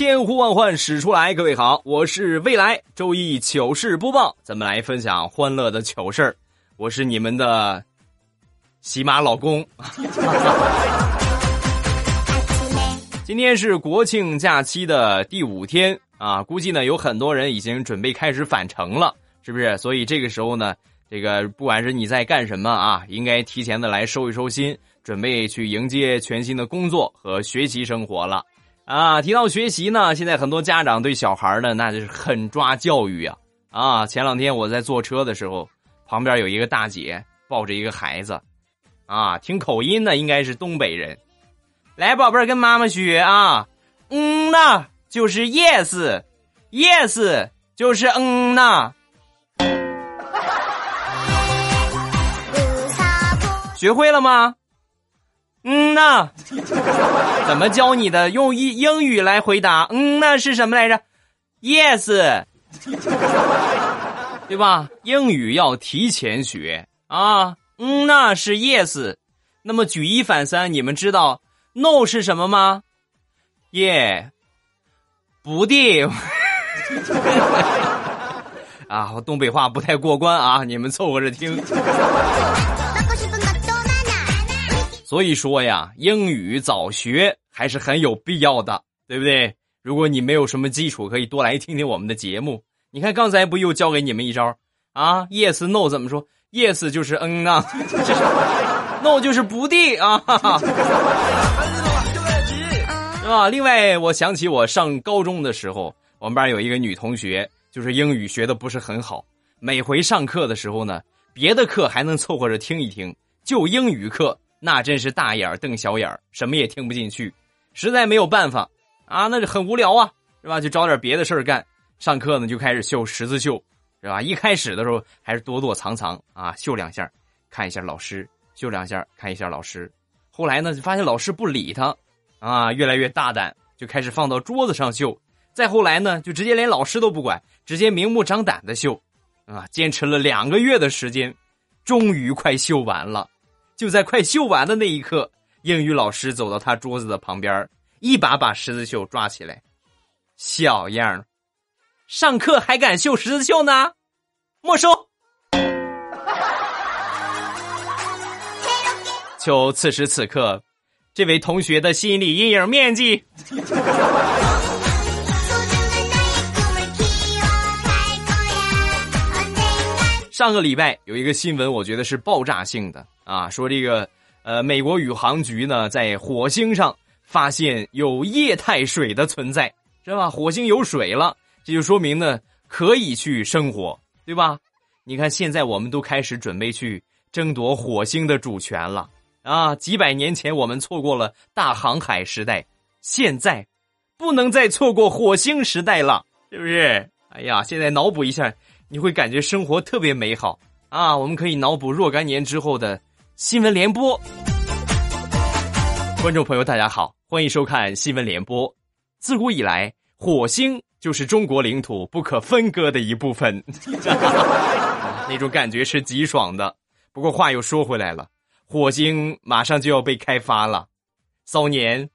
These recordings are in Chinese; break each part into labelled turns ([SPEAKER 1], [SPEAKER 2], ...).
[SPEAKER 1] 千呼万唤始出来，各位好，我是未来周一糗事播报，咱们来分享欢乐的糗事儿。我是你们的喜马老公。今天是国庆假期的第五天啊，估计呢有很多人已经准备开始返程了，是不是？所以这个时候呢，这个不管是你在干什么啊，应该提前的来收一收心，准备去迎接全新的工作和学习生活了。啊，提到学习呢，现在很多家长对小孩呢，那就是狠抓教育啊。啊，前两天我在坐车的时候，旁边有一个大姐抱着一个孩子，啊，听口音呢，应该是东北人。来，宝贝儿，跟妈妈学啊，嗯呐，就是 yes，yes 就是嗯呐。学会了吗？嗯呐，怎么教你的？用英英语来回答。嗯那是什么来着？Yes，对吧？英语要提前学啊。嗯那是 Yes，那么举一反三，你们知道 No 是什么吗？Yeah，不的。啊，我东北话不太过关啊，你们凑合着听。所以说呀，英语早学还是很有必要的，对不对？如果你没有什么基础，可以多来听听我们的节目。你看刚才不又教给你们一招啊？Yes No 怎么说？Yes 就是嗯啊，No 就是不的啊，是 吧？另外，我想起我上高中的时候，我们班有一个女同学，就是英语学的不是很好，每回上课的时候呢，别的课还能凑合着听一听，就英语课。那真是大眼瞪小眼什么也听不进去，实在没有办法啊，那就很无聊啊，是吧？就找点别的事儿干。上课呢就开始绣十字绣，是吧？一开始的时候还是躲躲藏藏啊，绣两下，看一下老师，绣两下，看一下老师。后来呢就发现老师不理他，啊，越来越大胆，就开始放到桌子上绣。再后来呢，就直接连老师都不管，直接明目张胆的绣，啊，坚持了两个月的时间，终于快绣完了。就在快绣完的那一刻，英语老师走到他桌子的旁边，一把把十字绣抓起来。小样上课还敢绣十字绣呢？没收。就此时此刻，这位同学的心理阴影面积。上个礼拜有一个新闻，我觉得是爆炸性的啊，说这个呃，美国宇航局呢在火星上发现有液态水的存在，是吧？火星有水了，这就说明呢可以去生活，对吧？你看现在我们都开始准备去争夺火星的主权了啊！几百年前我们错过了大航海时代，现在不能再错过火星时代了，是不是？哎呀，现在脑补一下。你会感觉生活特别美好啊！我们可以脑补若干年之后的新闻联播。观众朋友，大家好，欢迎收看新闻联播。自古以来，火星就是中国领土不可分割的一部分，那种感觉是极爽的。不过话又说回来了，火星马上就要被开发了，骚年，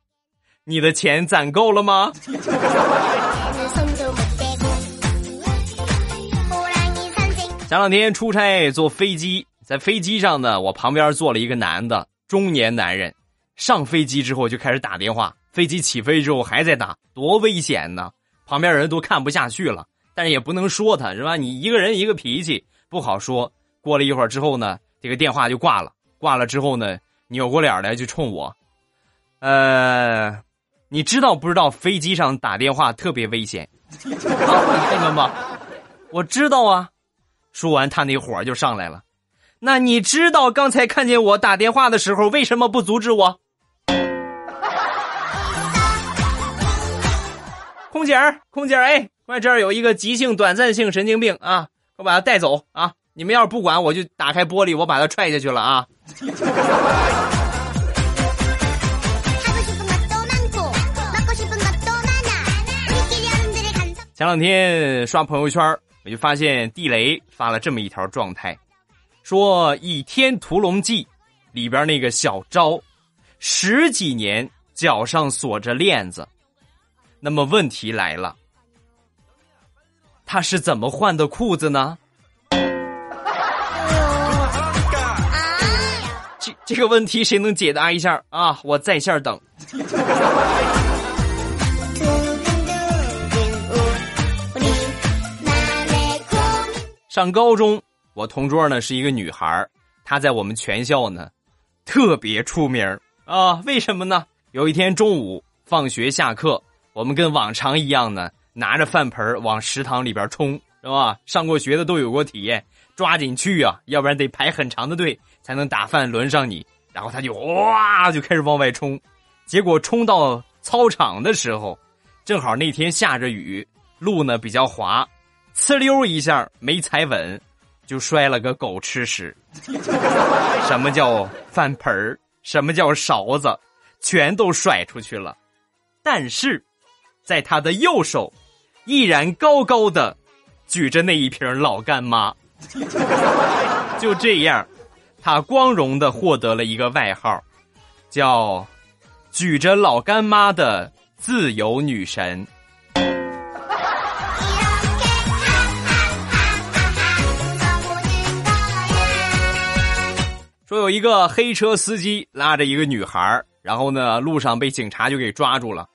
[SPEAKER 1] 你的钱攒够了吗？前两天出差坐飞机，在飞机上呢，我旁边坐了一个男的，中年男人。上飞机之后就开始打电话，飞机起飞之后还在打，多危险呢！旁边人都看不下去了，但是也不能说他是吧？你一个人一个脾气不好说。过了一会儿之后呢，这个电话就挂了。挂了之后呢，扭过脸来就冲我，呃，你知道不知道飞机上打电话特别危险？你看看吧，我知道啊。说完，他那火就上来了。那你知道刚才看见我打电话的时候，为什么不阻止我？空姐儿，空姐儿，哎，快这儿有一个急性短暂性神经病啊，我把他带走啊！你们要是不管，我就打开玻璃，我把他踹下去了啊！前两天刷朋友圈，我就发现地雷发了这么一条状态，说《倚天屠龙记》里边那个小昭，十几年脚上锁着链子，那么问题来了，他是怎么换的裤子呢？这这个问题谁能解答一下啊？我在线等。上高中，我同桌呢是一个女孩她在我们全校呢特别出名啊。为什么呢？有一天中午放学下课，我们跟往常一样呢，拿着饭盆往食堂里边冲，是吧？上过学的都有过体验，抓紧去啊，要不然得排很长的队才能打饭轮上你。然后他就哇就开始往外冲，结果冲到操场的时候，正好那天下着雨，路呢比较滑。呲溜一下没踩稳，就摔了个狗吃屎。什么叫饭盆儿？什么叫勺子？全都甩出去了。但是，在他的右手，依然高高的举着那一瓶老干妈。就这样，他光荣的获得了一个外号，叫“举着老干妈的自由女神”。说有一个黑车司机拉着一个女孩然后呢，路上被警察就给抓住了。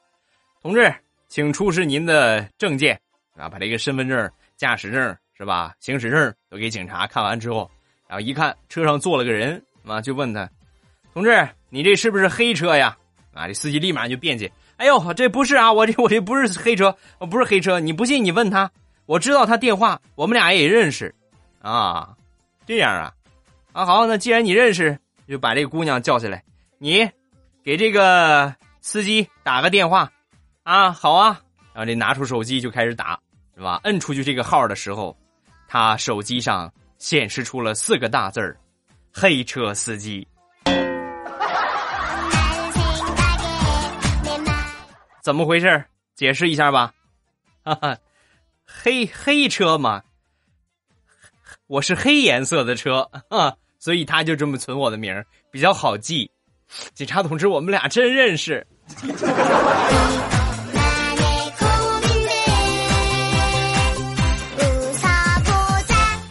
[SPEAKER 1] 同志，请出示您的证件啊，把这个身份证、驾驶证是吧，行驶证都给警察看完之后，然后一看车上坐了个人啊，就问他：“同志，你这是不是黑车呀？”啊，这司机立马就辩解：“哎呦，这不是啊，我这我这不是黑车，我不是黑车，你不信你问他，我知道他电话，我们俩也认识，啊，这样啊。”啊，好，那既然你认识，就把这个姑娘叫下来。你给这个司机打个电话，啊，好啊。然后这拿出手机就开始打，是吧？摁出去这个号的时候，他手机上显示出了四个大字儿：黑车司机。怎么回事？解释一下吧。哈哈，黑黑车嘛。我是黑颜色的车 啊，所以他就这么存我的名儿比较好记。警察同志，我们俩真认识。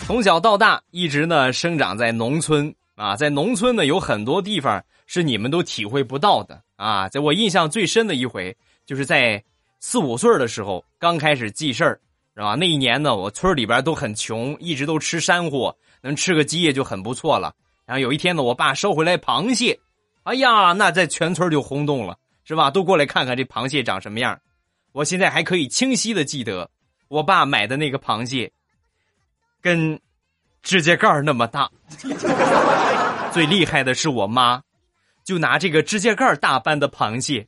[SPEAKER 1] 从小到大，一直呢生长在农村啊，在农村呢有很多地方是你们都体会不到的啊。在我印象最深的一回，就是在四五岁的时候，刚开始记事儿。是吧？那一年呢，我村里边都很穷，一直都吃山货，能吃个鸡也就很不错了。然后有一天呢，我爸收回来螃蟹，哎呀，那在全村就轰动了，是吧？都过来看看这螃蟹长什么样。我现在还可以清晰的记得，我爸买的那个螃蟹，跟指甲盖那么大。最厉害的是我妈，就拿这个指甲盖大般的螃蟹，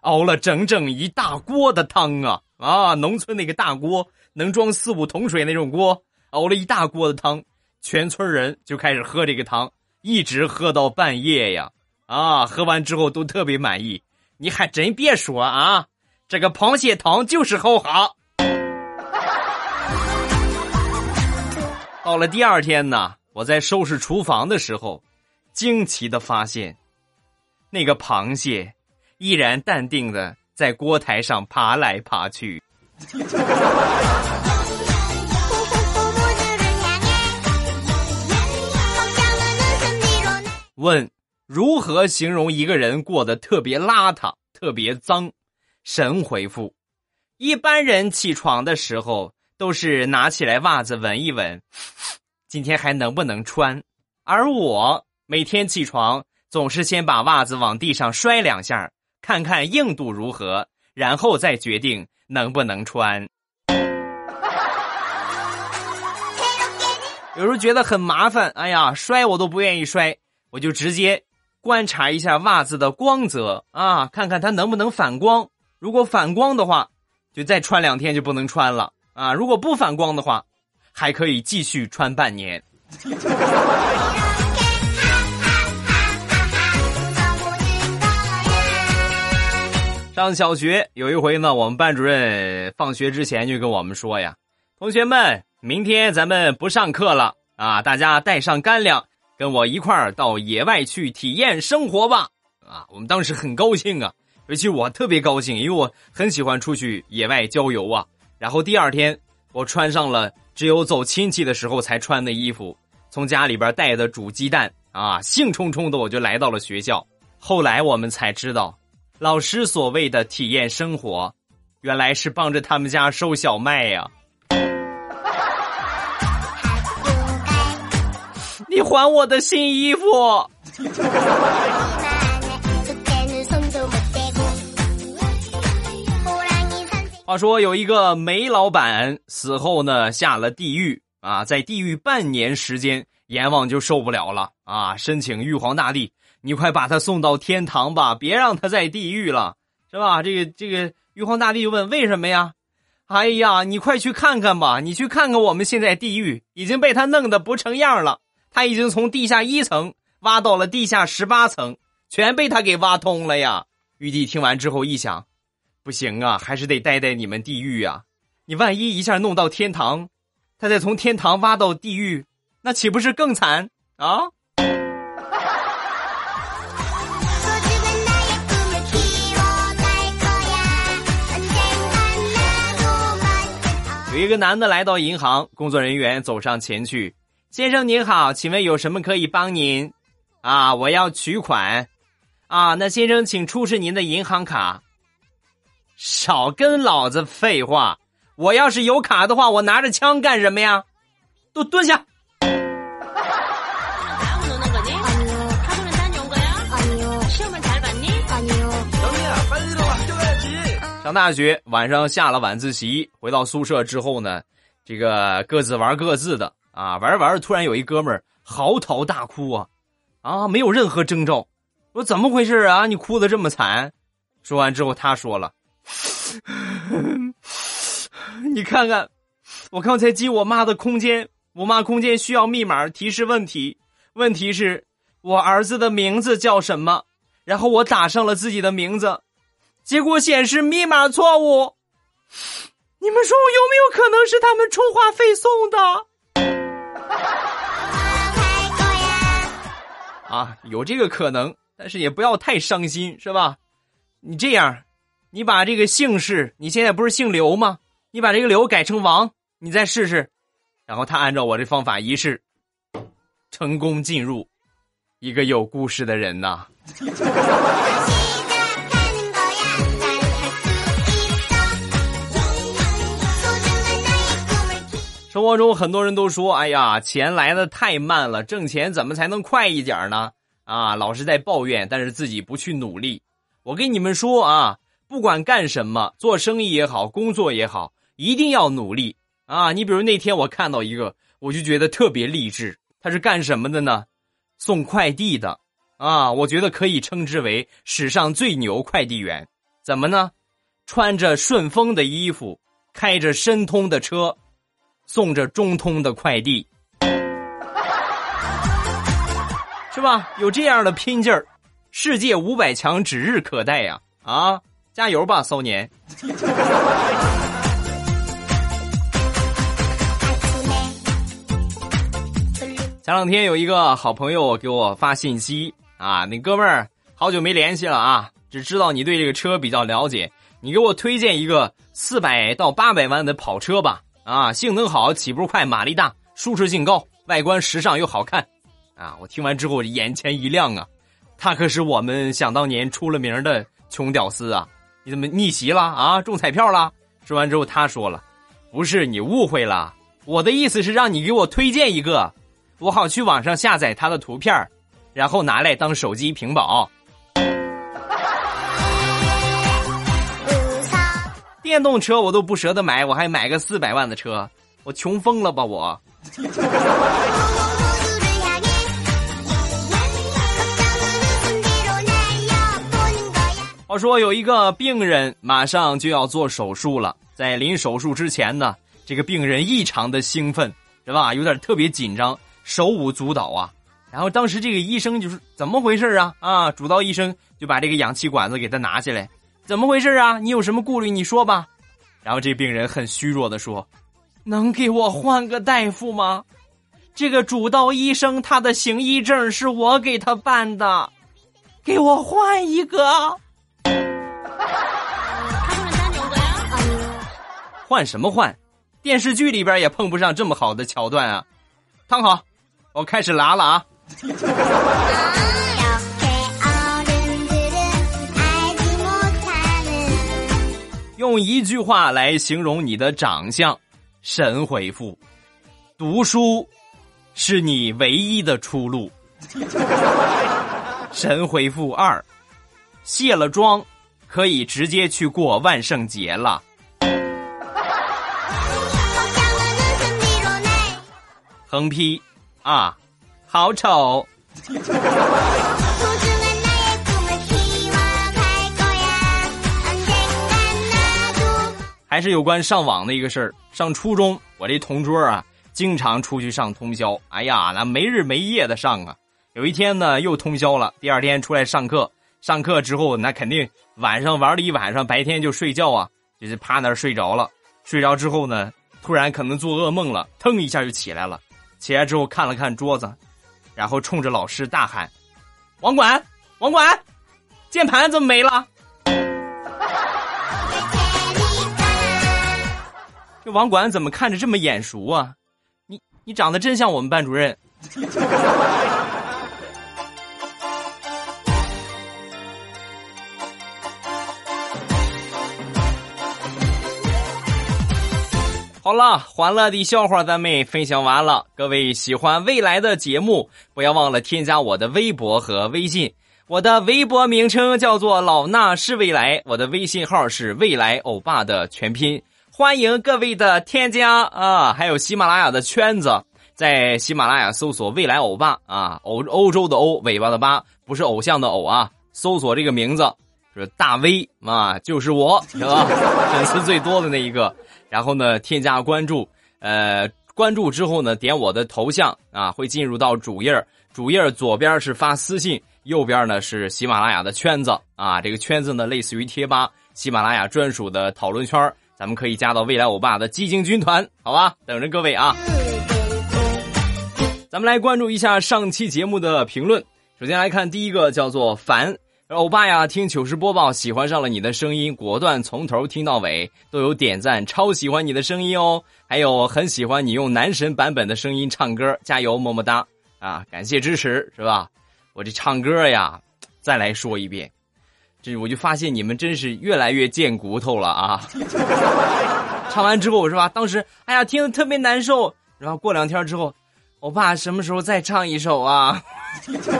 [SPEAKER 1] 熬了整整一大锅的汤啊啊！农村那个大锅。能装四五桶水那种锅，熬了一大锅的汤，全村人就开始喝这个汤，一直喝到半夜呀！啊，喝完之后都特别满意。你还真别说啊，这个螃蟹汤就是好喝。到了第二天呢，我在收拾厨房的时候，惊奇的发现，那个螃蟹依然淡定的在锅台上爬来爬去。问：如何形容一个人过得特别邋遢、特别脏？神回复：一般人起床的时候都是拿起来袜子闻一闻，今天还能不能穿？而我每天起床总是先把袜子往地上摔两下，看看硬度如何，然后再决定能不能穿。有时候觉得很麻烦，哎呀，摔我都不愿意摔。我就直接观察一下袜子的光泽啊，看看它能不能反光。如果反光的话，就再穿两天就不能穿了啊。如果不反光的话，还可以继续穿半年。上小学有一回呢，我们班主任放学之前就跟我们说呀：“同学们，明天咱们不上课了啊，大家带上干粮，跟我一块儿到野外去体验生活吧。”啊，我们当时很高兴啊，尤其我特别高兴，因为我很喜欢出去野外郊游啊。然后第二天，我穿上了只有走亲戚的时候才穿的衣服，从家里边带的煮鸡蛋啊，兴冲冲的我就来到了学校。后来我们才知道。老师所谓的体验生活，原来是帮着他们家收小麦呀！你还我的新衣服！话说有一个煤老板死后呢，下了地狱啊，在地狱半年时间，阎王就受不了了啊，申请玉皇大帝。你快把他送到天堂吧，别让他在地狱了，是吧？这个这个，玉皇大帝就问为什么呀？哎呀，你快去看看吧，你去看看我们现在地狱已经被他弄得不成样了，他已经从地下一层挖到了地下十八层，全被他给挖通了呀！玉帝听完之后一想，不行啊，还是得待在你们地狱啊！你万一一下弄到天堂，他再从天堂挖到地狱，那岂不是更惨啊？有一个男的来到银行，工作人员走上前去：“先生您好，请问有什么可以帮您？啊，我要取款。啊，那先生请出示您的银行卡。少跟老子废话！我要是有卡的话，我拿着枪干什么呀？都蹲下！”上大学晚上下了晚自习，回到宿舍之后呢，这个各自玩各自的啊，玩着玩着，突然有一哥们儿嚎啕大哭啊，啊，没有任何征兆，说怎么回事啊？你哭的这么惨？说完之后，他说了：“ 你看看，我刚才进我妈的空间，我妈空间需要密码提示问题，问题是我儿子的名字叫什么？然后我打上了自己的名字。”结果显示密码错误，你们说我有没有可能是他们充话费送的？啊，有这个可能，但是也不要太伤心，是吧？你这样，你把这个姓氏，你现在不是姓刘吗？你把这个刘改成王，你再试试。然后他按照我这方法一试，成功进入一个有故事的人呐。生活中很多人都说：“哎呀，钱来的太慢了，挣钱怎么才能快一点呢？”啊，老是在抱怨，但是自己不去努力。我跟你们说啊，不管干什么，做生意也好，工作也好，一定要努力啊！你比如那天我看到一个，我就觉得特别励志。他是干什么的呢？送快递的啊！我觉得可以称之为史上最牛快递员。怎么呢？穿着顺丰的衣服，开着申通的车。送着中通的快递，是吧？有这样的拼劲儿，世界五百强指日可待呀！啊，加油吧，骚年！前两天有一个好朋友给我发信息啊，那哥们儿好久没联系了啊，只知道你对这个车比较了解，你给我推荐一个四百到八百万的跑车吧。啊，性能好，起步快，马力大，舒适性高，外观时尚又好看，啊！我听完之后眼前一亮啊，他可是我们想当年出了名的穷屌丝啊！你怎么逆袭了啊？中彩票了？说完之后他说了，不是你误会了，我的意思是让你给我推荐一个，我好去网上下载他的图片，然后拿来当手机屏保。电动车我都不舍得买，我还买个四百万的车，我穷疯了吧我！话说有一个病人马上就要做手术了，在临手术之前呢，这个病人异常的兴奋，是吧？有点特别紧张，手舞足蹈啊。然后当时这个医生就是怎么回事啊？啊，主刀医生就把这个氧气管子给他拿下来，怎么回事啊？你有什么顾虑？你说吧。然后这病人很虚弱的说：“能给我换个大夫吗？这个主刀医生他的行医证是我给他办的，给我换一个。”换什么换？电视剧里边也碰不上这么好的桥段啊！躺好，我开始拉了啊！用一句话来形容你的长相，神回复：读书是你唯一的出路。神回复二：卸了妆，可以直接去过万圣节了。横批啊，好丑！还是有关上网的一个事儿。上初中，我这同桌啊，经常出去上通宵。哎呀，那没日没夜的上啊。有一天呢，又通宵了。第二天出来上课，上课之后，那肯定晚上玩了一晚上，白天就睡觉啊，就是趴那儿睡着了。睡着之后呢，突然可能做噩梦了，腾一下就起来了。起来之后看了看桌子，然后冲着老师大喊：“网管，网管，键盘怎么没了？”网管怎么看着这么眼熟啊？你你长得真像我们班主任。好了，欢乐的笑话咱们分享完了。各位喜欢未来的节目，不要忘了添加我的微博和微信。我的微博名称叫做老衲是未来，我的微信号是未来欧巴的全拼。欢迎各位的添加啊！还有喜马拉雅的圈子，在喜马拉雅搜索“未来欧巴”啊，欧欧洲的欧，尾巴的巴，不是偶像的偶啊。搜索这个名字是大 V 啊，就是我，是吧？粉丝最多的那一个。然后呢，添加关注，呃，关注之后呢，点我的头像啊，会进入到主页。主页左边是发私信，右边呢是喜马拉雅的圈子啊。这个圈子呢，类似于贴吧，喜马拉雅专属的讨论圈，咱们可以加到未来欧巴的基金军团，好吧？等着各位啊。咱们来关注一下上期节目的评论。首先来看第一个，叫做凡。欧巴呀，听糗事播报，喜欢上了你的声音，果断从头听到尾，都有点赞，超喜欢你的声音哦。还有很喜欢你用男神版本的声音唱歌，加油，么么哒啊！感谢支持，是吧？我这唱歌呀，再来说一遍，这我就发现你们真是越来越贱骨头了啊！唱完之后是吧？当时哎呀，听得特别难受，然后过两天之后，我爸什么时候再唱一首啊？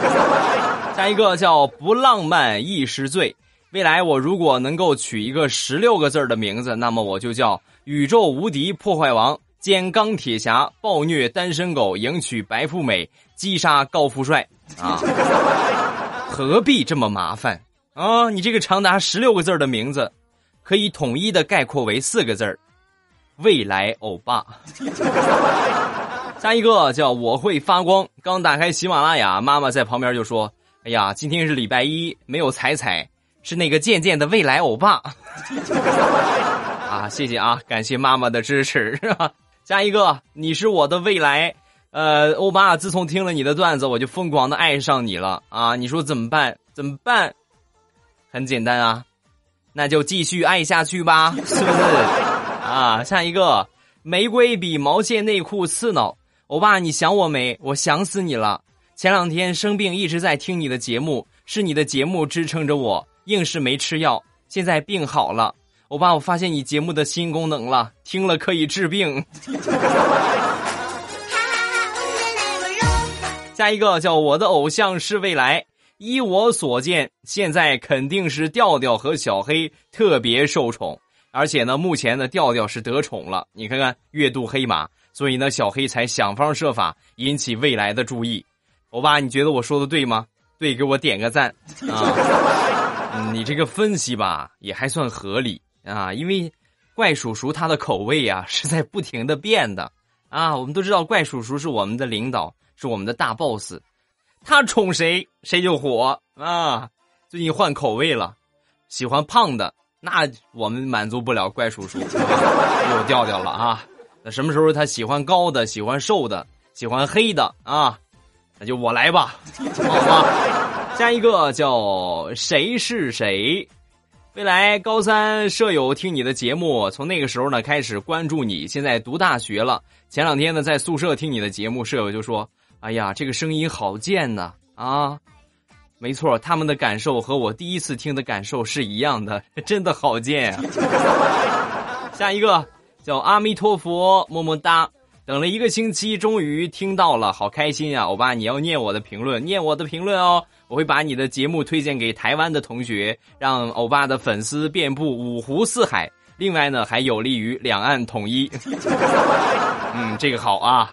[SPEAKER 1] 下一个叫不浪漫亦是罪。未来我如果能够取一个十六个字的名字，那么我就叫宇宙无敌破坏王兼钢铁侠暴虐单身狗迎娶白富美击杀高富帅啊！何必这么麻烦啊？你这个长达十六个字的名字，可以统一的概括为四个字未来欧巴。下一个叫我会发光。刚打开喜马拉雅，妈妈在旁边就说。哎呀，今天是礼拜一，没有彩彩，是那个渐渐的未来欧巴。啊，谢谢啊，感谢妈妈的支持，是吧？下一个，你是我的未来，呃，欧巴，自从听了你的段子，我就疯狂的爱上你了啊！你说怎么办？怎么办？很简单啊，那就继续爱下去吧，是不是？啊，下一个，玫瑰比毛线内裤刺挠，欧巴，你想我没？我想死你了。前两天生病，一直在听你的节目，是你的节目支撑着我，硬是没吃药。现在病好了，欧巴，我发现你节目的新功能了，听了可以治病。下一个叫我的偶像是未来，依我所见，现在肯定是调调和小黑特别受宠，而且呢，目前的调调是得宠了，你看看月度黑马，所以呢，小黑才想方设法引起未来的注意。欧巴，你觉得我说的对吗？对，给我点个赞啊！你这个分析吧，也还算合理啊，因为怪叔叔他的口味呀是在不停的变的啊。我们都知道怪叔叔是我们的领导，是我们的大 boss，他宠谁谁就火啊！最近换口味了，喜欢胖的，那我们满足不了怪叔叔，有调调了啊！那什么时候他喜欢高的，喜欢瘦的，喜欢黑的啊？那就我来吧，好吧。下一个叫谁是谁？未来高三舍友听你的节目，从那个时候呢开始关注你。现在读大学了，前两天呢在宿舍听你的节目，舍友就说：“哎呀，这个声音好贱呐！”啊，没错，他们的感受和我第一次听的感受是一样的，真的好贱啊！下一个叫阿弥陀佛，么么哒。等了一个星期，终于听到了，好开心啊！欧巴，你要念我的评论，念我的评论哦。我会把你的节目推荐给台湾的同学，让欧巴的粉丝遍布五湖四海。另外呢，还有利于两岸统一。嗯，这个好啊，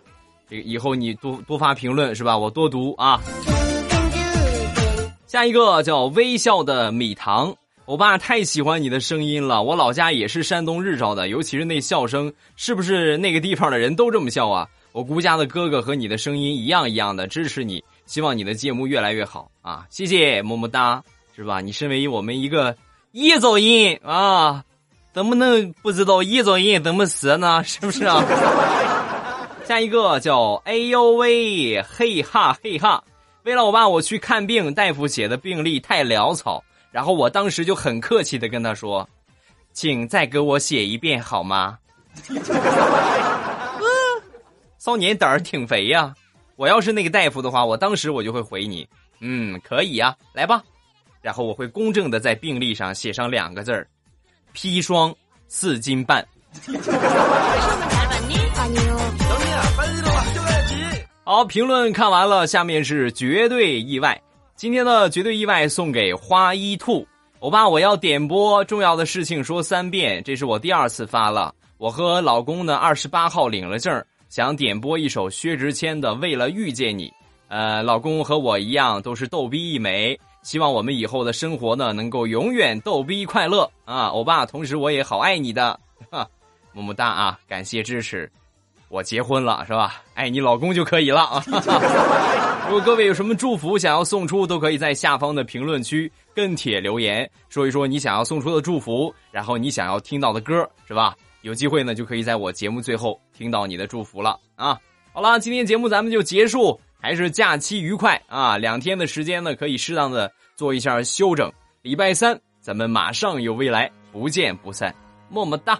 [SPEAKER 1] 这个以后你多多发评论是吧？我多读啊。下一个叫微笑的米糖，我爸太喜欢你的声音了。我老家也是山东日照的，尤其是那笑声，是不是那个地方的人都这么笑啊？我姑家的哥哥和你的声音一样一样的支持你。希望你的节目越来越好啊！谢谢么么哒，是吧？你身为我们一个彝族人啊，怎么能不知道彝族人怎么死呢？是不是啊？下一个叫哎呦喂，嘿哈嘿哈。为了我爸，我去看病，大夫写的病历太潦草，然后我当时就很客气的跟他说：“请再给我写一遍好吗？” 少年胆儿挺肥呀。我要是那个大夫的话，我当时我就会回你，嗯，可以呀，来吧，然后我会公正的在病历上写上两个字儿，砒霜四斤半。好，评论看完了，下面是绝对意外。今天的绝对意外送给花一兔，欧巴，我要点播重要的事情说三遍，这是我第二次发了。我和老公呢，二十八号领了证。想点播一首薛之谦的《为了遇见你》，呃，老公和我一样都是逗逼一枚，希望我们以后的生活呢能够永远逗逼快乐啊！欧巴，同时我也好爱你的，哈，么么哒啊！感谢支持，我结婚了是吧？爱你老公就可以了啊！如果各位有什么祝福想要送出，都可以在下方的评论区跟帖留言，说一说你想要送出的祝福，然后你想要听到的歌是吧？有机会呢，就可以在我节目最后听到你的祝福了啊！好了，今天节目咱们就结束，还是假期愉快啊！两天的时间呢，可以适当的做一下休整。礼拜三咱们马上有未来，不见不散，么么哒。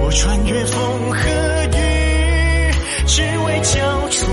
[SPEAKER 2] 我穿越风和雨只为交出